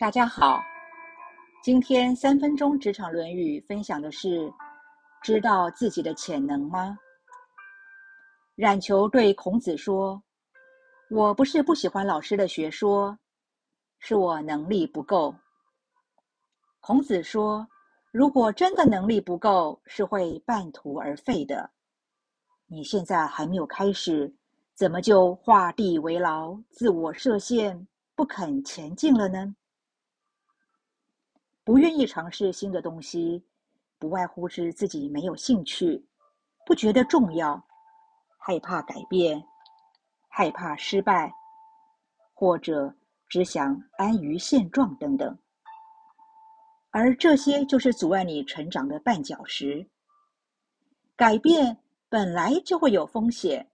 大家好，今天三分钟职场论语分享的是：知道自己的潜能吗？冉求对孔子说：“我不是不喜欢老师的学说，是我能力不够。”孔子说：“如果真的能力不够，是会半途而废的。你现在还没有开始，怎么就画地为牢、自我设限，不肯前进了呢？”不愿意尝试新的东西，不外乎是自己没有兴趣，不觉得重要，害怕改变，害怕失败，或者只想安于现状等等。而这些就是阻碍你成长的绊脚石。改变本来就会有风险，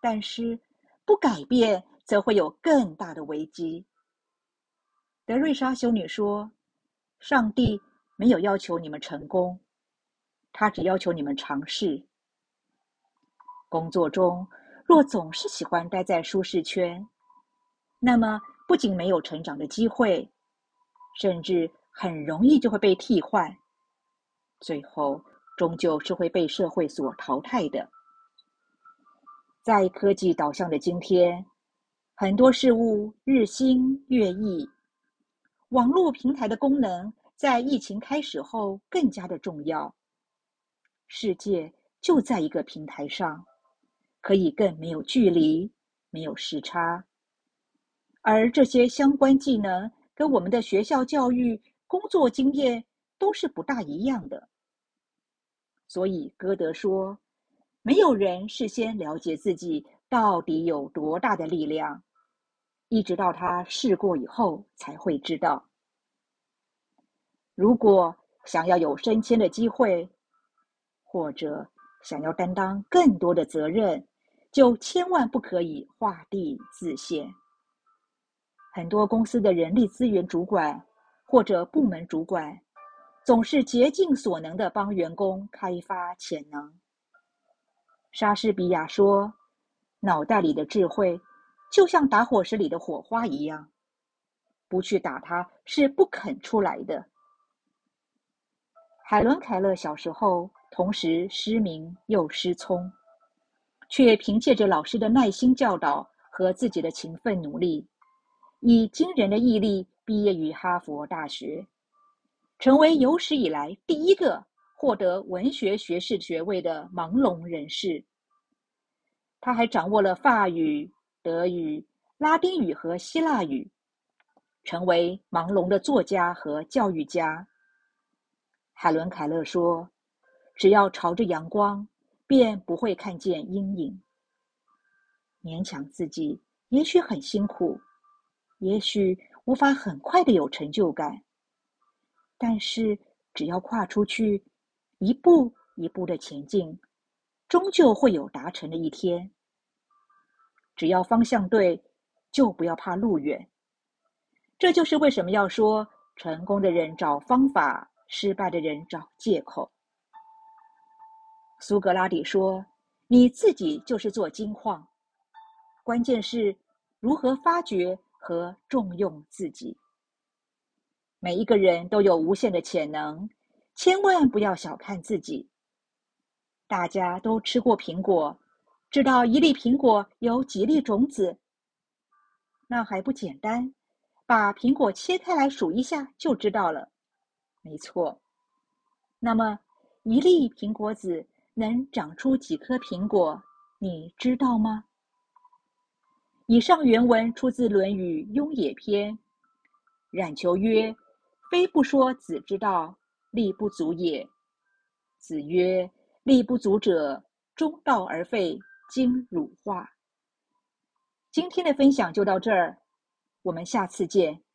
但是不改变则会有更大的危机。德瑞莎修女说。上帝没有要求你们成功，他只要求你们尝试。工作中若总是喜欢待在舒适圈，那么不仅没有成长的机会，甚至很容易就会被替换，最后终究是会被社会所淘汰的。在科技导向的今天，很多事物日新月异。网络平台的功能在疫情开始后更加的重要。世界就在一个平台上，可以更没有距离、没有时差。而这些相关技能跟我们的学校教育、工作经验都是不大一样的。所以歌德说：“没有人事先了解自己到底有多大的力量。”一直到他试过以后，才会知道。如果想要有升迁的机会，或者想要担当更多的责任，就千万不可以画地自限。很多公司的人力资源主管或者部门主管，总是竭尽所能的帮员工开发潜能。莎士比亚说：“脑袋里的智慧。”就像打火石里的火花一样，不去打它是不肯出来的。海伦·凯勒小时候同时失明又失聪，却凭借着老师的耐心教导和自己的勤奋努力，以惊人的毅力毕业于哈佛大学，成为有史以来第一个获得文学学士学位的盲聋人士。他还掌握了法语。德语、拉丁语和希腊语，成为盲聋的作家和教育家。海伦·凯勒说：“只要朝着阳光，便不会看见阴影。勉强自己，也许很辛苦，也许无法很快的有成就感，但是只要跨出去，一步一步的前进，终究会有达成的一天。”只要方向对，就不要怕路远。这就是为什么要说成功的人找方法，失败的人找借口。苏格拉底说：“你自己就是座金矿，关键是如何发掘和重用自己。每一个人都有无限的潜能，千万不要小看自己。大家都吃过苹果。”知道一粒苹果有几粒种子？那还不简单，把苹果切开来数一下就知道了。没错。那么，一粒苹果籽能长出几颗苹果？你知道吗？以上原文出自《论语·雍也篇》。冉求曰：“非不说子之道，力不足也。”子曰：“力不足者，中道而废。”经乳化。今天的分享就到这儿，我们下次见。